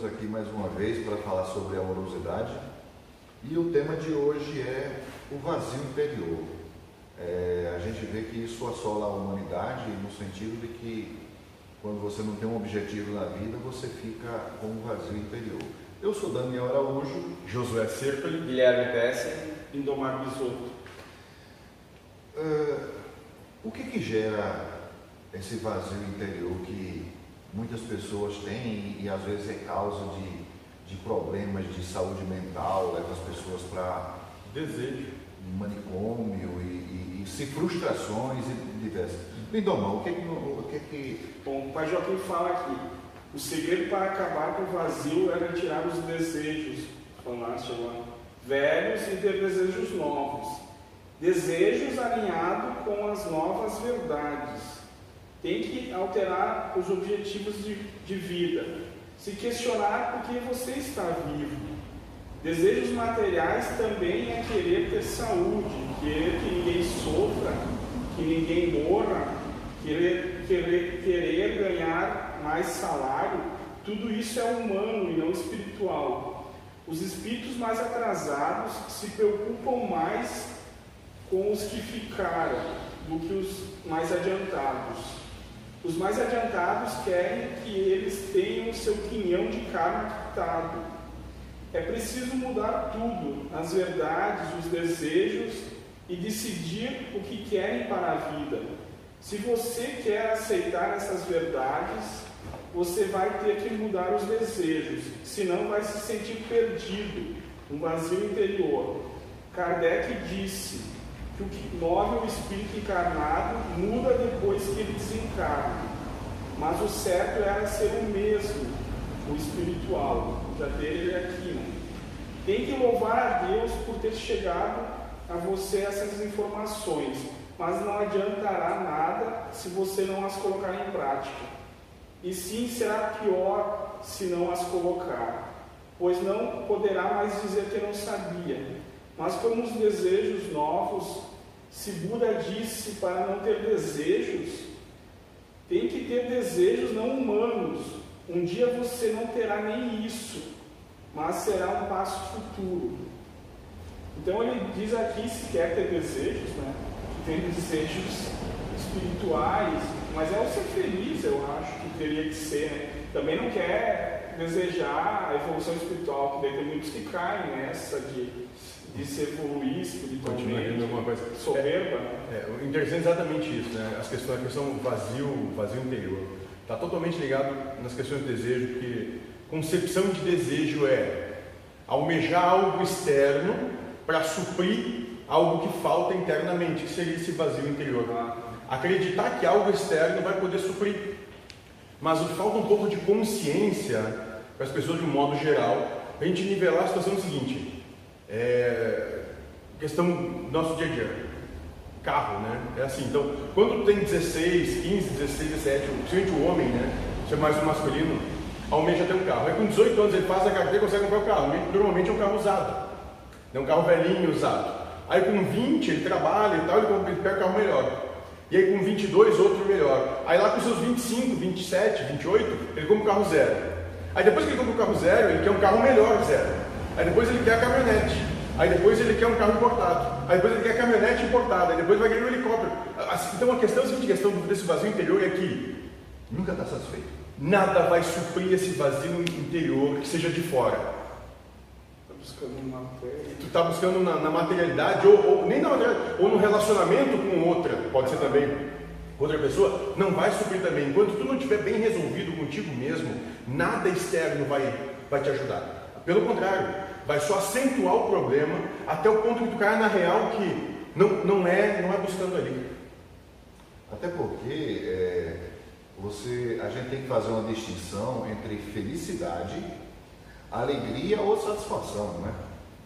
estamos aqui mais uma vez para falar sobre amorosidade e o tema de hoje é o vazio interior. É, a gente vê que isso assola a humanidade no sentido de que quando você não tem um objetivo na vida, você fica com um vazio interior. Eu sou Daniel Araújo, Josué Serpoli, Guilherme Pesce, Indomar Bisotto. Uh, o que, que gera esse vazio interior que muitas pessoas têm e, às vezes é causa de, de problemas de saúde mental, leva as pessoas para desejo, manicômio e, e, e, se frustrações e diversas. Lindomar, o que que, o que que... Bom, o pai Joaquim fala aqui, o segredo para acabar com o vazio era tirar os desejos, falaste agora, velhos e ter desejos novos. Desejos alinhados com as novas verdades tem que alterar os objetivos de, de vida, se questionar por que você está vivo. Desejos materiais também é querer ter saúde, querer que ninguém sofra, que ninguém morra, querer, querer, querer ganhar mais salário. Tudo isso é humano e não espiritual. Os espíritos mais atrasados se preocupam mais com os que ficaram do que os mais adiantados. Os mais adiantados querem que eles tenham seu quinhão de karma quitado. É preciso mudar tudo, as verdades, os desejos e decidir o que querem para a vida. Se você quer aceitar essas verdades, você vai ter que mudar os desejos, senão vai se sentir perdido, um vazio interior. Kardec disse: que o que move o espírito encarnado muda depois que ele desencarna. Mas o certo era ser o mesmo, o espiritual, já ter ele aqui. Né? Tem que louvar a Deus por ter chegado a você essas informações, mas não adiantará nada se você não as colocar em prática. E sim será pior se não as colocar, pois não poderá mais dizer que não sabia. Mas como os desejos novos se Buda disse para não ter desejos, tem que ter desejos não humanos. Um dia você não terá nem isso, mas será um passo futuro. Então ele diz aqui se quer ter desejos, né? Que tem desejos espirituais, mas é o ser feliz, eu acho que teria que ser, né? Também não quer desejar a evolução espiritual, porque tem muitos que caem nessa de de se evoluir espiritualmente, alguma coisa. soberba. É, é, interessante é exatamente isso, né? As questões, a questão vazio, vazio interior. Está totalmente ligado nas questões de desejo, porque concepção de desejo é almejar algo externo para suprir algo que falta internamente, que seria esse vazio interior. Acreditar que algo externo vai poder suprir. Mas falta um pouco de consciência para as pessoas de um modo geral, para a gente nivelar a situação seguinte é, questão do nosso dia a dia. Carro, né? É assim, então, quando tem 16, 15, 16, 17, principalmente o homem, né? Isso é mais o masculino, almeja ter um carro. Aí com 18 anos ele faz a carteira e consegue comprar o carro. Normalmente é um carro usado. É um carro velhinho usado. Aí com 20 ele trabalha e tal, ele, pega um carro melhor. E aí com 22 outro melhor. Aí lá com seus 25, 27, 28, ele compra um carro zero. Aí depois que ele compra um carro zero, ele quer um carro melhor zero. Aí depois ele quer a caminhonete. Aí depois ele quer um carro importado. Aí depois ele quer a caminhonete importada. Aí depois vai querer um helicóptero. Assim, então a questão, a seguinte questão desse vazio interior é que nunca está satisfeito. Nada vai suprir esse vazio interior que seja de fora. Está buscando uma Tu está buscando na, na materialidade, ou, ou, nem na materialidade, ou no relacionamento com outra, pode ser também outra pessoa, não vai suprir também. Enquanto tu não estiver bem resolvido contigo mesmo, nada externo vai, vai te ajudar. Pelo contrário, vai só acentuar o problema até o ponto que tu cai na real que não, não, é, não é buscando ali. Até porque é, você, a gente tem que fazer uma distinção entre felicidade, alegria ou satisfação, né?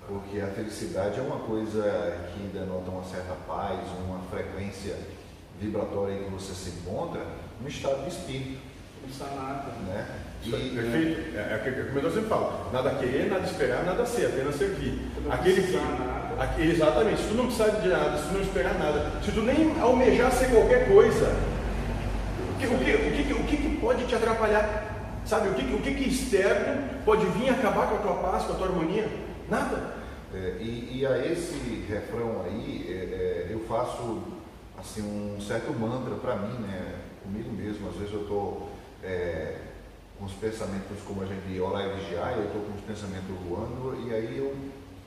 Porque a felicidade é uma coisa que denota uma certa paz, uma frequência vibratória em que você se encontra no estado de espírito. Não está nada. Né? Perfeito. É, é, é, como eu sempre falo, nada querer, nada esperar, nada ser, apenas servir. Aquele que, aquele, exatamente, se tu não precisar de nada, se tu não esperar nada, se tu nem almejar ser qualquer coisa, o que, o que, o que, o que pode te atrapalhar? Sabe, o que, o que, que externo pode vir acabar com a tua paz, com a tua harmonia? Nada. É, e, e, a esse refrão aí, é, é, eu faço assim um certo mantra para mim, né? Comigo mesmo. Às vezes eu estou é, com os pensamentos, como a gente orar e vigiar, eu estou com os pensamentos voando, e aí eu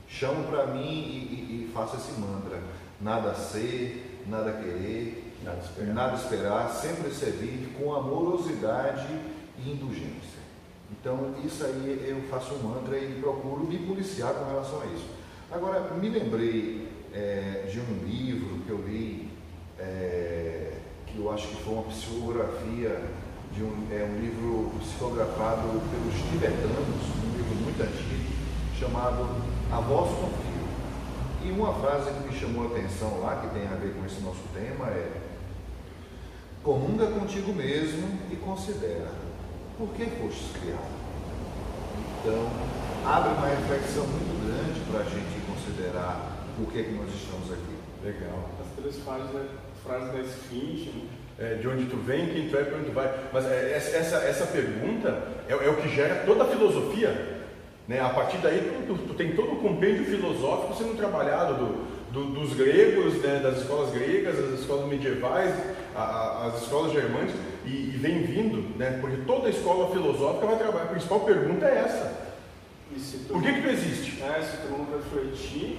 chamo para mim e, e, e, faço esse mantra. Nada ser, nada querer, nada esperar. nada esperar, sempre servir com amorosidade e indulgência. Então, isso aí eu faço um mantra e procuro me policiar com relação a isso. Agora, me lembrei é, de um livro que eu li, é, que eu acho que foi uma psicografia, de um, é um livro psicografado pelos tibetanos, um livro muito antigo, chamado A Voz Confia. E uma frase que me chamou a atenção lá, que tem a ver com esse nosso tema, é Comunga contigo mesmo e considera por que fostes criado. Então, abre uma reflexão muito grande para a gente considerar por que, que nós estamos aqui. Legal. As três frases da, frases da esfinge, né? É, de onde tu vem, quem tu é, para onde tu vai. Mas é, essa, essa pergunta é, é, o que gera toda a filosofia. Né? A partir daí tu, tu, tu tem todo o compêndio filosófico sendo trabalhado do, do, dos gregos, né? das escolas gregas, das escolas medievais, a, a, as escolas germânicas, e, e, vem vindo, né? porque toda escola filosófica vai trabalhar. A principal pergunta é essa. Por que, que tu existe? É, se tu não refletir,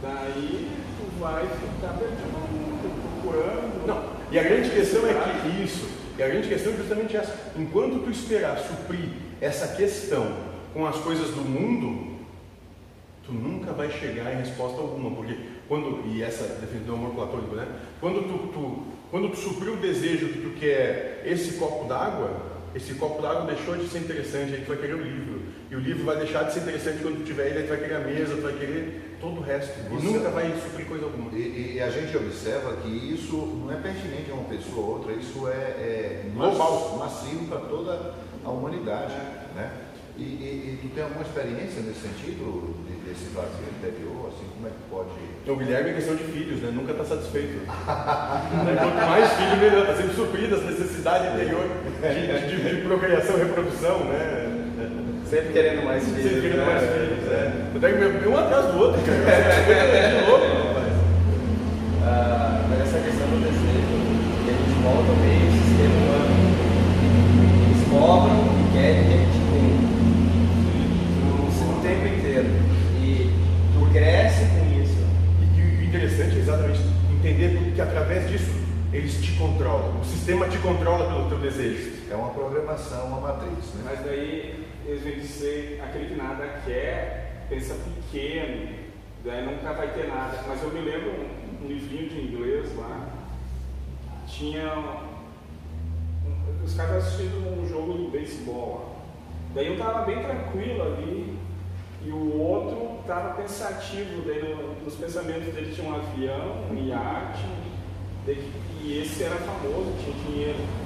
daí tu vai ficar perdido no mundo, procurando. Não, e a grande questão é que isso, e a grande questão é justamente essa. Enquanto tu esperar suprir essa questão com as coisas do mundo, tu nunca vai chegar em resposta alguma, porque quando, e essa definição do amor platônico, né? Quando tu, tu, quando tu supriu o desejo que tu quer esse copo d'água, esse copo d'água deixou de ser interessante, aí tu vai querer o livro. E o livro vai deixar de ser interessante quando tu tiver ele, aí tu vai querer a mesa, tu vai querer todo o resto. Você, e nunca vai suprir coisa alguma. E, e, a gente observa que isso não é pertinente a uma pessoa ou outra, isso é, é global, massivo para toda a humanidade. Né? E, e, e, tu tem alguma experiência nesse sentido, de, desse vazio interior, assim, como é que pode... O Guilherme é questão de filhos, né? Nunca está satisfeito. Quanto mais filho, melhor. Está sempre suprido as necessidades interior de, de, de, procriação, reprodução, né? Sempre querendo mais filhos. Sempre querendo né? mais filhos, é. Um atrás do outro, cara. de louco, rapaz. Ah, mas essa questão do desejo, que a gente volta ao meio sistema humano. É uma programação, uma matriz. Né? Mas daí eles vão dizer aquele que nada quer, pensa pequeno, daí nunca vai ter nada. Mas eu me lembro um, um livrinho de inglês lá, tinha. Os caras assistindo um jogo de beisebol. Daí eu tava bem tranquilo ali, e o outro estava pensativo, daí nos pensamentos dele tinha um avião, um iate, e esse era famoso, tinha dinheiro.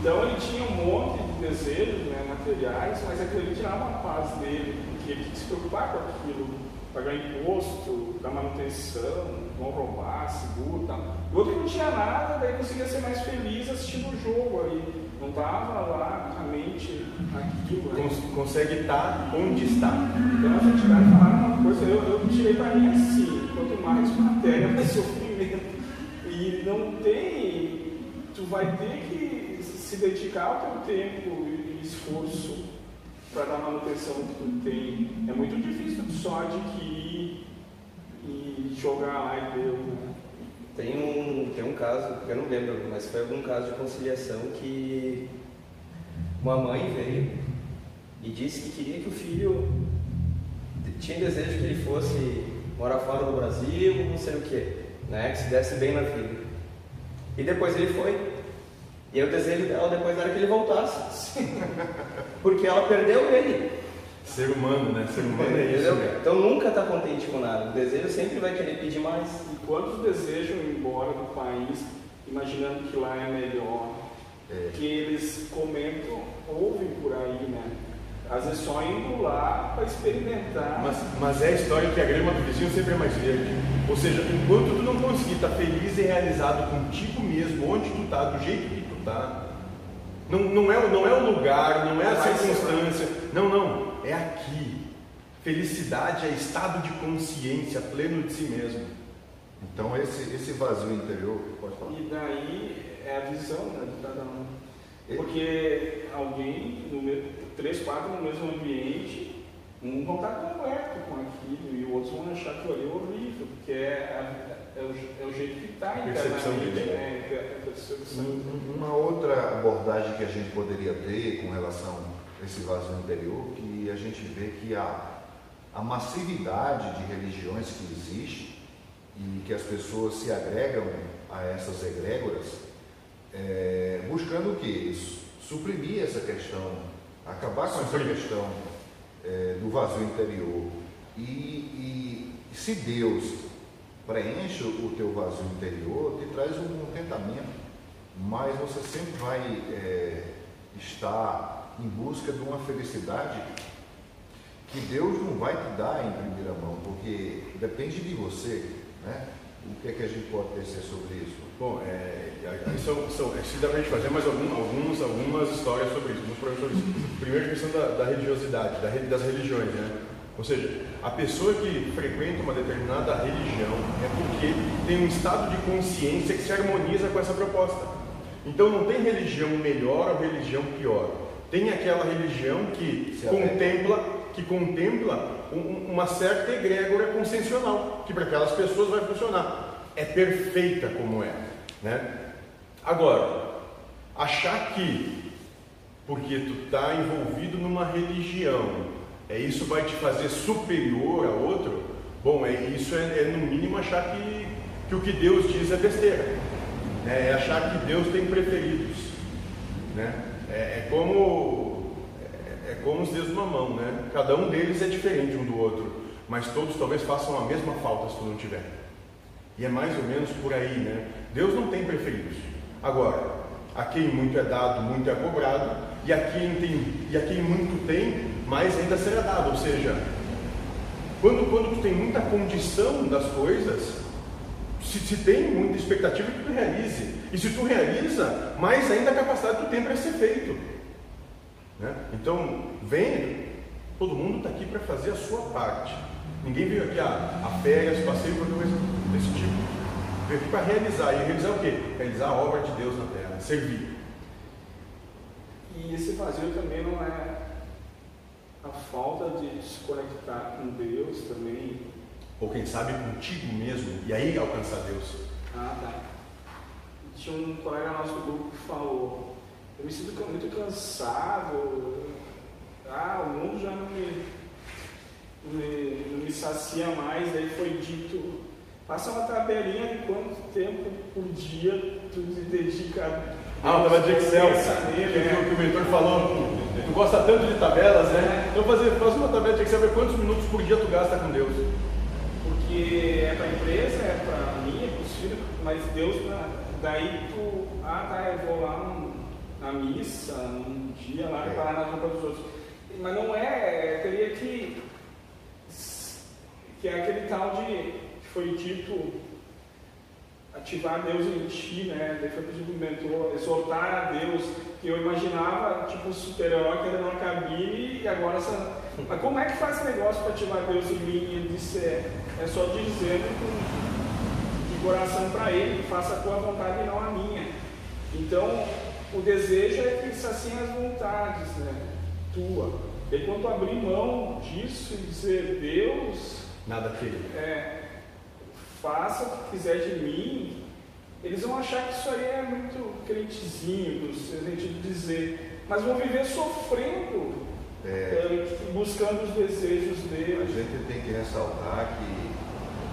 Então ele tinha um monte de desejos né, materiais, mas aquilo tirava a paz dele, porque ele tinha que se preocupar com aquilo, pagar imposto, dar manutenção, não roubar, seguro e tal. O outro não tinha nada, daí conseguia ser mais feliz assistindo o jogo ali. Não estava lá a mente aquilo. Né? Cons consegue estar onde está. Então a gente vai falar uma coisa, eu, eu tirei para mim assim, quanto mais matéria, mais sofrimento. E não tem, tu vai ter que se dedicar ao teu tempo e esforço para dar manutenção que tu tem. É muito difícil tu só adquirir e jogar lá e deu. Tem um, tem um caso, eu não lembro, mas foi algum caso de conciliação que uma mãe veio e disse que queria que o filho tinha desejo que ele fosse morar fora do Brasil, não sei o que, né? Que se desse bem na vida. E depois ele foi. E o desejo dela depois era que ele voltasse. Porque ela perdeu ele. Ser humano, né? Ser humano é isso. Né? Então nunca está contente com nada. O desejo sempre vai querer pedir mais. E quantos desejam ir embora do país, imaginando que lá é melhor? É. Que eles comentam, ouvem por aí, né? Às vezes só indo lá para experimentar. Mas, mas é a história que a grama do vizinho sempre é mais verde. Ou seja, enquanto tu não conseguir estar tá feliz e realizado contigo mesmo, onde tu está, do jeito que está, Não, não, é, não é o lugar, não é a circunstância. Não, não. É aqui. Felicidade é estado de consciência pleno de si mesmo. Então esse, esse vazio interior, pode falar. E daí é a visão né, de cada um. Porque alguém, no, três, quatro no mesmo ambiente, um vão estar completo com aquilo e outros vão achar que ali é horrível, porque é, é, o, é o jeito que está internamente. Né? É, percepção. Uma outra abordagem que a gente poderia ter com relação a esse vazio interior, que a gente vê que a, a massividade de religiões que existe e que as pessoas se agregam a essas egrégoras, é, buscando o que? Suprimir essa questão, acabar com essa questão é, do vazio interior. E, e, se Deus preenche o teu vazio interior, te traz um contentamento, mas você sempre vai é, estar em busca de uma felicidade que Deus não vai te dar em primeira mão, porque depende de você, né? O que é que a gente pode dizer sobre isso? Bom, é, são, são, é, dá para a gente fazer mais algum, alguns, algumas histórias sobre isso, alguns professores. Primeiro, a questão da, da religiosidade, da, das religiões, né? Ou seja, a pessoa que frequenta uma determinada religião é porque tem um estado de consciência que se harmoniza com essa proposta. Então não tem religião melhor ou religião pior. Tem aquela religião que se contempla, que contempla um, uma certa egrégora consciencial, que para aquelas pessoas vai funcionar. É perfeita como é. Né? Agora, achar que porque tu está envolvido numa religião, é isso vai te fazer superior a outro, bom, é, isso é, é no mínimo achar que, que o que Deus diz é besteira. Né? É achar que Deus tem preferidos. Né? É, é como é, é como os dedos de uma mão, né? Cada um deles é diferente um do outro, mas todos talvez façam a mesma falta se tu não tiver. E é mais ou menos por aí, né? Deus não tem preferidos. Agora, a quem muito é dado, muito é cobrado, e a quem, tem, e a quem muito tem, mais ainda será dado. Ou seja, quando, quando tu tem muita condição das coisas, se, se tem muita expectativa que tu realize. E se tu realiza, mais ainda a capacidade tu tem para ser feito. Né? Então, vem, todo mundo está aqui para fazer a sua parte. Ninguém veio aqui a, a férias, passeio, qualquer coisa desse tipo. Veio aqui para realizar. E realizar o quê? Realizar a obra de Deus na terra, servir. E esse vazio também não é a falta de se conectar com Deus também. Ou quem sabe contigo mesmo, e aí alcançar Deus. Ah, tá. Tinha um colega nosso do grupo que falou, eu me sinto muito cansado, ah, o mundo já não me, me, não me sacia mais, daí foi dito, passa uma tabelinha de quanto tempo por dia tu se dedica ah, uma tabela de Excel, que, né? que o mentor falou, tu gosta tanto de tabelas, né? Então fazer, faz uma tabela de Excel, ver quantos minutos por dia tu gasta com Deus. Porque é para a empresa, é para mim, é para os filhos, mas Deus, daí tu, ah tá, eu vou lá na missa, um dia lá, é. parar na roupa dos outros. Mas não é, teria que, que é aquele tal de, que foi dito, ativar Deus em ti, né? Daí foi pedido do mentor, exortar a Deus, que eu imaginava, tipo, um super-herói que era numa cabine e agora essa. Mas como é que faz esse negócio para ativar Deus em mim? E ele disse, é, é só dizendo com, de coração para ele, faça a tua vontade e não a minha. Então, o desejo é que sacia as vontades, né? Tua. E quando abrir mão disso e dizer, Deus. Nada filho. É, faça o que quiser de mim, eles vão achar que isso aí é muito crentezinho, no sentido de dizer, mas vão viver sofrendo, é, é, buscando os desejos deles. A gente tem que ressaltar que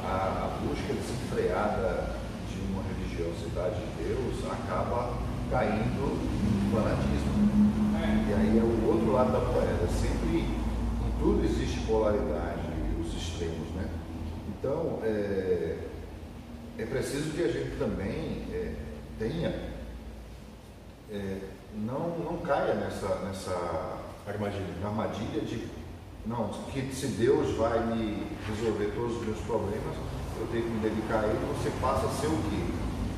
a, a busca desenfreada de uma religiosidade de Deus acaba caindo no fanatismo. É. E aí é o outro lado da moeda. Sempre em tudo existe polaridade, os extremos, né? Então, é, é preciso que a gente também é, tenha, é, não, não caia nessa, nessa armadilha. armadilha de, não, que se Deus vai me resolver todos os meus problemas, eu tenho que me dedicar a Ele, você passa a ser o quê?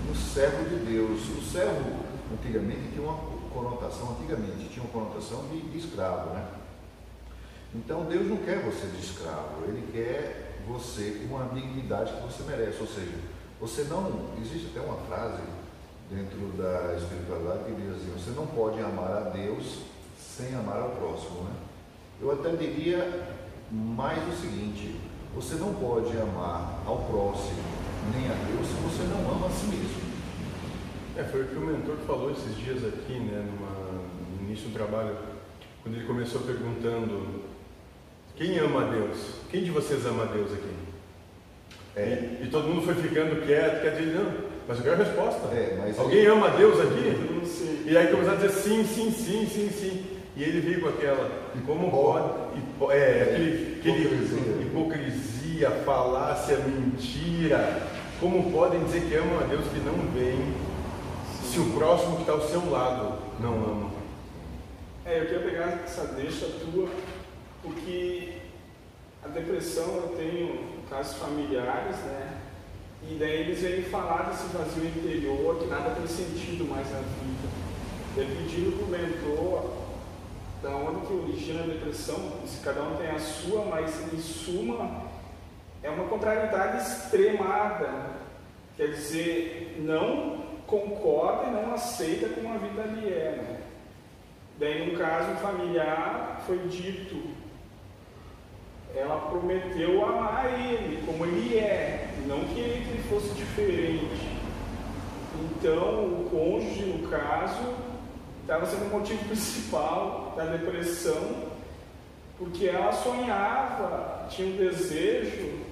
Um servo de Deus. O servo, antigamente, tinha uma, conotação, antigamente tinha uma conotação de, de escravo, né? Então Deus não quer você de escravo, Ele quer você com a dignidade que você merece. Ou seja, você não. Existe até uma frase dentro da espiritualidade que diz assim: você não pode amar a Deus sem amar ao próximo. Né? Eu até diria mais o seguinte: você não pode amar ao próximo nem a Deus se você não ama a si mesmo. É, foi o que o mentor falou esses dias aqui, né, numa, no início do trabalho, quando ele começou perguntando quem ama a Deus? Quem de vocês ama a Deus aqui? É. E, e, todo mundo foi ficando quieto, quer dizer, não, mas eu quero a resposta. É, Alguém ama a Deus aqui? Sim. E aí começaram a dizer sim, sim, sim, sim, sim. E ele veio com aquela, como pode, é, aquele, aquele hipocrisia. hipocrisia, falácia, mentira. Como podem dizer que amam a Deus que não vem, se o próximo que está ao seu lado não ama? É, eu queria pegar essa deixa tua porque a depressão eu tenho casos familiares, né? E daí eles vêm falar desse vazio interior, que nada tem sentido mais na vida. Daí pedindo para o mentor da onde que origina a depressão, se cada um tem a sua, mas em suma é uma contrariedade extremada. Quer dizer, não concorda e não aceita como a vida é. Né? Daí, no caso familiar, foi dito ela prometeu amar ele como ele é, não que ele fosse diferente. Então, o cônjuge, no caso, estava sendo o motivo principal da depressão, porque ela sonhava, tinha um desejo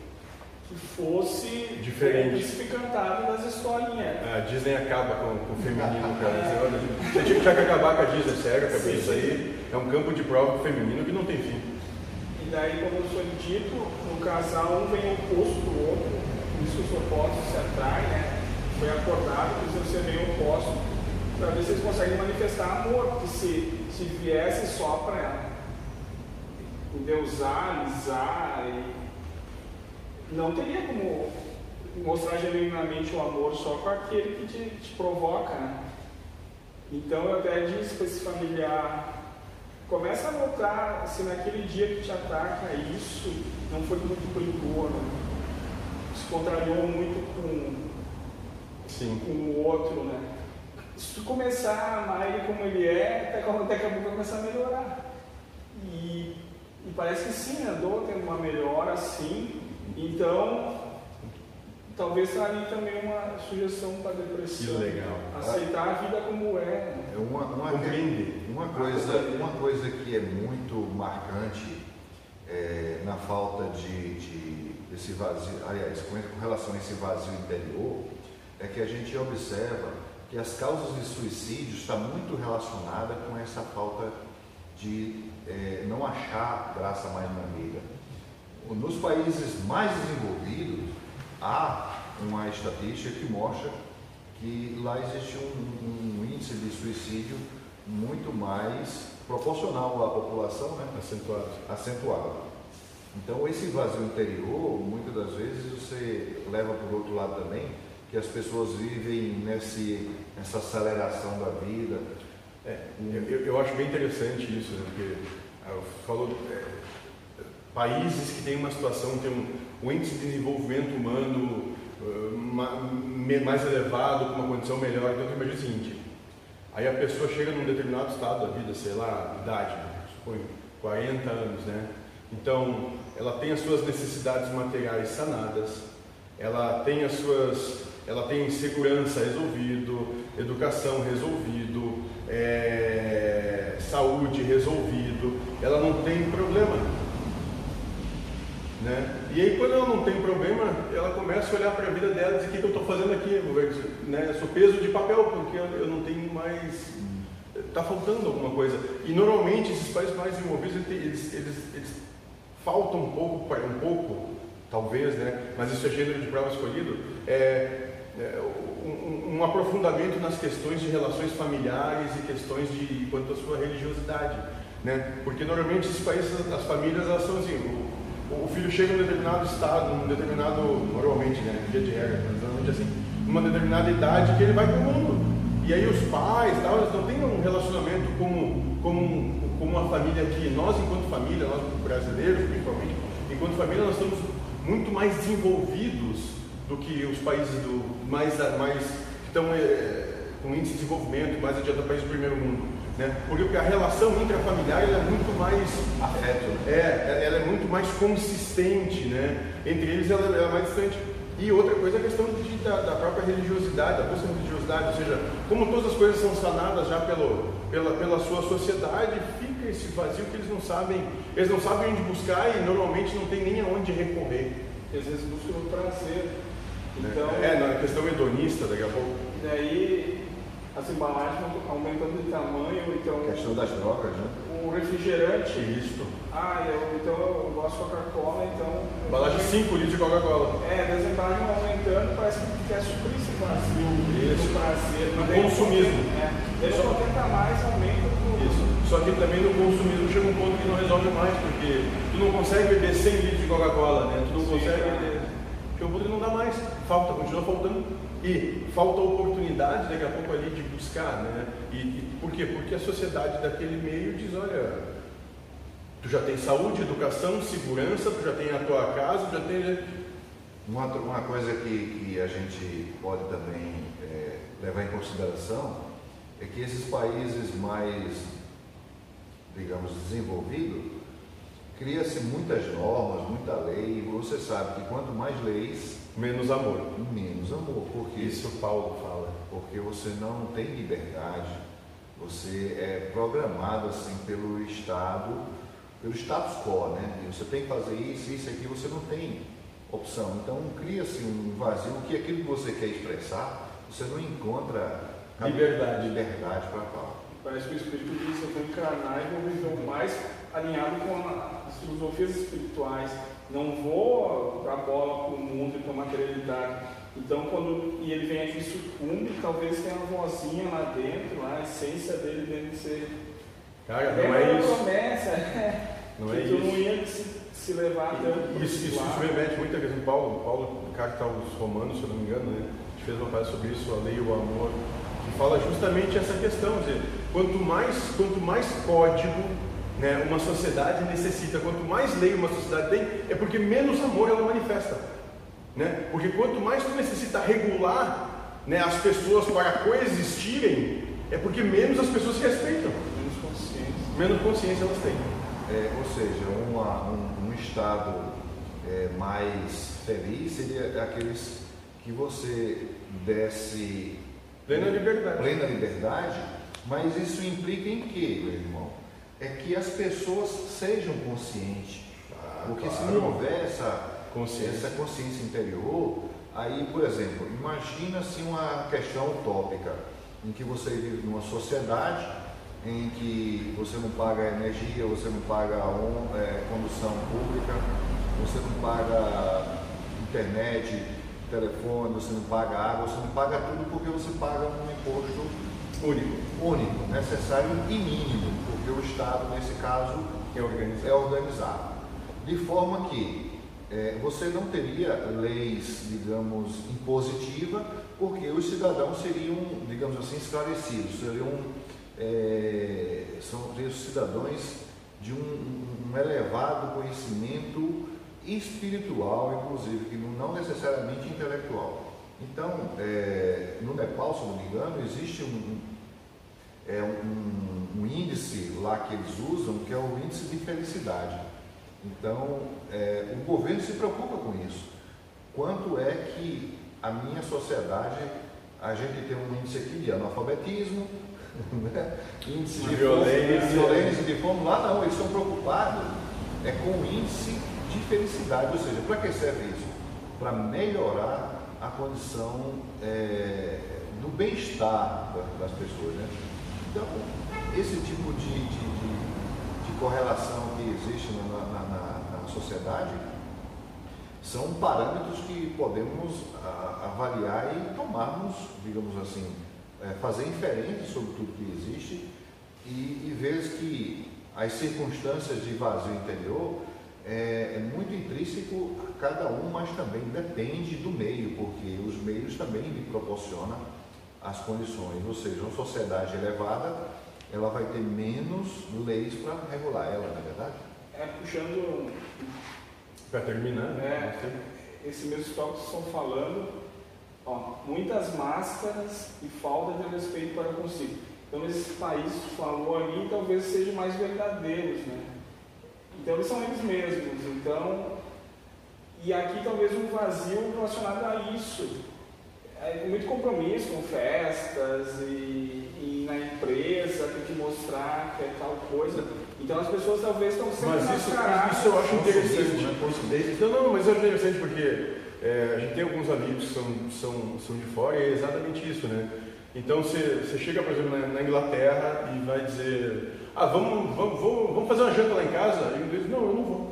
que fosse diferente se cantado das historinhas. A Disney acaba com, com o feminino, cara. Você tinha que acabar com a Disney, sério, isso aí é um campo de prova feminino que não tem fim. E daí, como foi dito, no casal um vem oposto do outro, por isso os opostos se atraem, né? Foi acordado, precisam ser bem opostos, para ver se eles conseguem manifestar amor, porque se, se viesse só para endeusar, alisar, e não teria como mostrar genuinamente o amor só com aquele que te, te provoca, né? Então eu até disse para esse familiar Começa a notar se naquele dia que te ataca isso não foi muito perigoso, se contrariou muito com, Sim. com o outro, né? Se tu começar a amar ele como ele é, até, daqui a pouco vai começar a melhorar. E, e parece que sim, andou tendo uma melhora sim. Então, talvez traria também uma sugestão para a depressão. Que legal. Aceitar a vida como é. Né? é uma, uma, uma, coisa, uma coisa que é muito marcante é, na falta de, de, desse vazio, aliás, com relação a esse vazio interior, é que a gente observa que as causas de suicídio estão muito relacionadas com essa falta de é, não achar graça mais vida. Nos países mais desenvolvidos, há uma estatística que mostra que lá existe um, um índice de suicídio muito mais proporcional à população, né? acentuado. acentuado. Então esse vazio interior, muitas das vezes você leva por outro lado também, que as pessoas vivem nesse, nessa aceleração da vida. É, eu, eu, acho bem interessante isso, né? porque ah, falou é, países que têm uma situação, tem um, um índice de desenvolvimento humano uh, mais elevado, com uma condição melhor. Então, imagina o seguinte: aí a pessoa chega num determinado estado da vida, sei lá, idade, suponho, 40 anos, né? Então, ela tem as suas necessidades materiais sanadas, ela tem as suas, ela tem segurança resolvido, educação resolvido, é, saúde resolvido, ela não tem problema né? E aí, quando ela não tem problema, ela começa a olhar para a vida dela e dizer: o que, que eu estou fazendo aqui? Né? Eu sou peso de papel, porque eu não tenho mais. Está faltando alguma coisa. E normalmente, esses países mais envolvidos, eles, eles, eles faltam um pouco, um pouco, talvez, né? mas isso é gênero de prova escolhido, é, é um, um, aprofundamento nas questões de relações familiares e questões de quanto à sua religiosidade. Né? Porque normalmente esses países, as famílias, elas são assim, o filho chega em um determinado estado, num determinado, normalmente, né, de regra, normalmente assim, numa determinada idade que ele vai para o mundo. E aí os pais, tal, eles não têm um relacionamento como, como, como uma família aqui. Nós, enquanto família, nós brasileiros, principalmente, enquanto família, nós estamos muito mais desenvolvidos do que os países do, mais, mais que estão é, com índice de desenvolvimento mais adiantado países do primeiro mundo. Né? Porque a relação intrafamiliar é muito mais afeto. É, ela é muito mais consistente, né? Entre eles ela, ela é mais distante. E outra coisa é a questão de, da, da, própria religiosidade, da própria religiosidade, ou seja, como todas as coisas são sanadas já pelo, pela, pela sua sociedade, fica esse vazio que eles não sabem, eles não sabem onde buscar e normalmente não tem nem aonde recorrer. Às vezes buscam o prazer. Então, é, na questão hedonista daqui a pouco. Daí as embalagens aumentando de tamanho, então. A questão das drogas, né? O refrigerante. Isso. Ah, eu, então eu gosto de Coca-Cola, então. Embalagem 5 litros de Coca-Cola. É, as embalagens aumentando, parece que quer suprir esse vazio Isso. do prazer. Do consumismo. É. Ele só tenta mais, aumenta o. Isso. Só que também no consumismo chega um ponto que não resolve mais, porque tu não consegue beber 100 litros de Coca-Cola, né? Tu não Sim, consegue. Porque o poder não dá mais. Falta, continua faltando. E falta oportunidade daqui a pouco ali de buscar, né? E, e, por quê? Porque a sociedade daquele meio diz, olha, tu já tem saúde, educação, segurança, tu já tem a tua casa, tu já tem. Uma, uma coisa que, que a gente pode também é, levar em consideração é que esses países mais, digamos, desenvolvidos, cria-se muitas normas, muita lei, e você sabe que quanto mais leis, Menos amor. Menos amor, porque isso Paulo fala. Porque você não tem liberdade, você é programado assim pelo Estado, pelo status quo, né? E você tem que fazer isso, isso aqui, você não tem opção. Então cria-se um vazio que aquilo que você quer expressar, você não encontra liberdade, liberdade para falar. Parece que o Espírito diz, eu vou encarnar e vou viver mais alinhado com as filosofias espirituais não vou dar bola para o mundo e para a materialidade. Então, quando e ele vem aqui sucumbe, talvez tenha uma vozinha lá dentro, lá, a essência dele deve ser. Cara, não é isso. promessa, é, não é isso. não ia se, se levar tanto. Isso, isso, isso remete muito a questão. Paulo, Paulo, carta aos Romanos, se eu não me engano, né? A gente fez uma frase sobre isso, a lei e o amor, que fala justamente essa questão. Dizer, quanto mais, quanto mais código né, uma sociedade necessita, quanto mais lei uma sociedade tem, é porque menos amor ela manifesta. Né? Porque quanto mais tu necessita regular né, as pessoas para coexistirem, é porque menos as pessoas se respeitam. Menos consciência. Menos consciência elas têm. É, ou seja, uma, um, um, estado é, mais feliz seria aqueles que você desse plena liberdade. plena liberdade, mas isso implica em quê, meu irmão? É que as pessoas sejam conscientes. Ah, Porque claro. se não houver essa consciência. essa consciência interior, aí, por exemplo, imagina-se uma questão utópica, em que você vive numa sociedade em que você não paga energia, você não paga é, condução pública, você não paga internet, telefone, você não paga água, você não paga tudo porque você paga um imposto único, único, necessário e mínimo porque o Estado, nesse caso, é organizado. É organizado. De forma que é, você não teria leis, digamos, impositivas, porque os cidadãos seriam, digamos assim, esclarecidos, seriam, é, seriam cidadãos de um, um, elevado conhecimento espiritual, inclusive, que não necessariamente intelectual. Então, é, no Nepal, se não me engano, existe um, é um, um, índice lá que eles usam que é o índice de felicidade. Então, é, o governo se preocupa com isso. Quanto é que a minha sociedade, a gente tem um índice aqui de analfabetismo, né? índice de, de violência, violência de fome, lá não, eles estão preocupados é com o índice de felicidade, ou seja, para que serve isso? Para melhorar a condição é, do bem-estar das pessoas. Né? Então, esse tipo de, de, de, de correlação que existe na, na, na, na, sociedade são parâmetros que podemos a, avaliar e tomarmos, digamos assim, é, fazer inferência sobre tudo que existe e, e ver que as circunstâncias de vazio interior é, é, muito intrínseco cada um, mas também depende do meio, porque os meios também lhe proporcionam as condições, ou seja, uma sociedade elevada, ela vai ter menos leis para regular ela, não é verdade? É, puxando Para terminar, né? É, esse mesmo tópico que estão falando, ó, muitas máscaras e falta de respeito para consigo. Então, esse país que falou ali talvez sejam mais verdadeiros, né? Então, eles são eles mesmos. Então, e aqui talvez um vazio relacionado a isso. É muito compromisso com festas e, e na empresa tem que mostrar que é tal coisa. Então as pessoas talvez estão sempre Mas isso, isso eu acho interessante. Coincidência. Não, não, mas eu acho interessante porque é, a gente tem alguns amigos que são, são, são de fora e é exatamente isso, né? Então você, você chega, por exemplo, na, na Inglaterra e vai dizer, ah, vamos, vamos, vamos, vamos fazer uma janta lá em casa? E o inglês, não, eu não vou.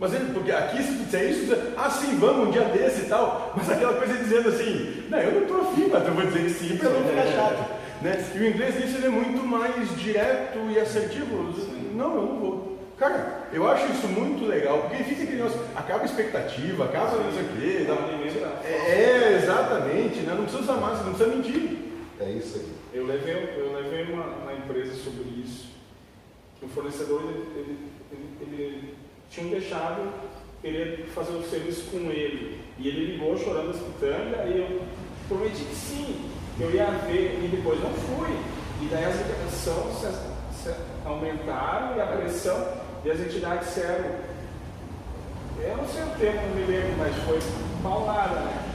Mas ele, porque aqui se tu disser isso, diz, ah sim, vamos, um dia desse e tal, mas aquela coisa dizendo assim, não, eu não estou afim, mas eu vou dizer que sim para não ficar chato. Né? E o inglês nisso ele é muito mais direto e assertivo. Não, eu não vou. Cara, eu acho isso muito legal, porque fica aquele negócio, acaba a expectativa, acaba não sei o quê. Dá alimenta- É, exatamente, né? não precisa usar massa, não precisa mentir. É isso aí. Eu levei, eu levei uma, uma empresa sobre isso. Que o fornecedor ele, ele, ele, ele tinha deixado querer fazer o serviço com ele. E ele ligou chorando as pitangas e eu prometi que sim, eu ia ver e depois não fui. E daí as ligações se, se aumentaram e a pressão e as entidades disseram, eu não sei o termo, não me lembro, mas foi paulada, né?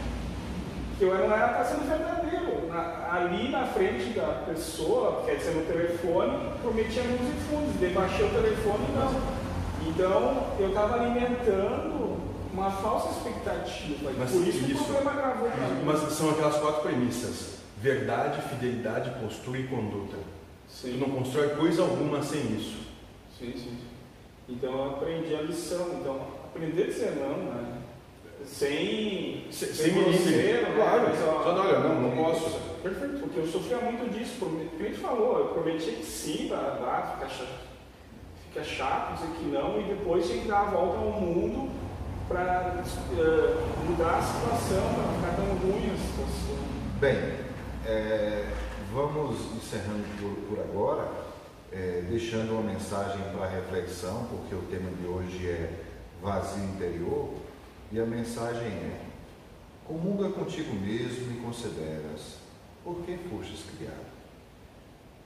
que eu não era para sendo verdadeiro. Na- ali na frente da pessoa, quer dizer, no telefone, prometia mundos fundos, debaixei o telefone e não. Então, eu estava alimentando uma falsa expectativa. Mas por isso, isso- o problema gravou para mim. Mas são aquelas quatro premissas: verdade, fidelidade, postura e conduta. Tu Sim, não constrói coisa alguma sem isso. sim, sim. Então, eu aprendi a lição. Então, aprender a dizer não, né? Sem, Sem, sem grosseiro, né? Claro, Mas, ó, só não, olha, não, não posso. Perfeito. Porque eu sofria muito disso, como a gente falou, eu prometia que sim, vai dar, fica chato, fica chato dizer que não, e depois tinha que dar a volta ao mundo para mudar a situação, para ficar tão ruim a situação. Bem, é, vamos encerrando por, por agora, é, deixando uma mensagem para reflexão, porque o tema de hoje é vazio interior, e a mensagem é: comunga contigo mesmo e consideras por que fostes criado.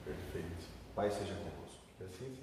Perfeito. Pai seja convosco. Que assim seja.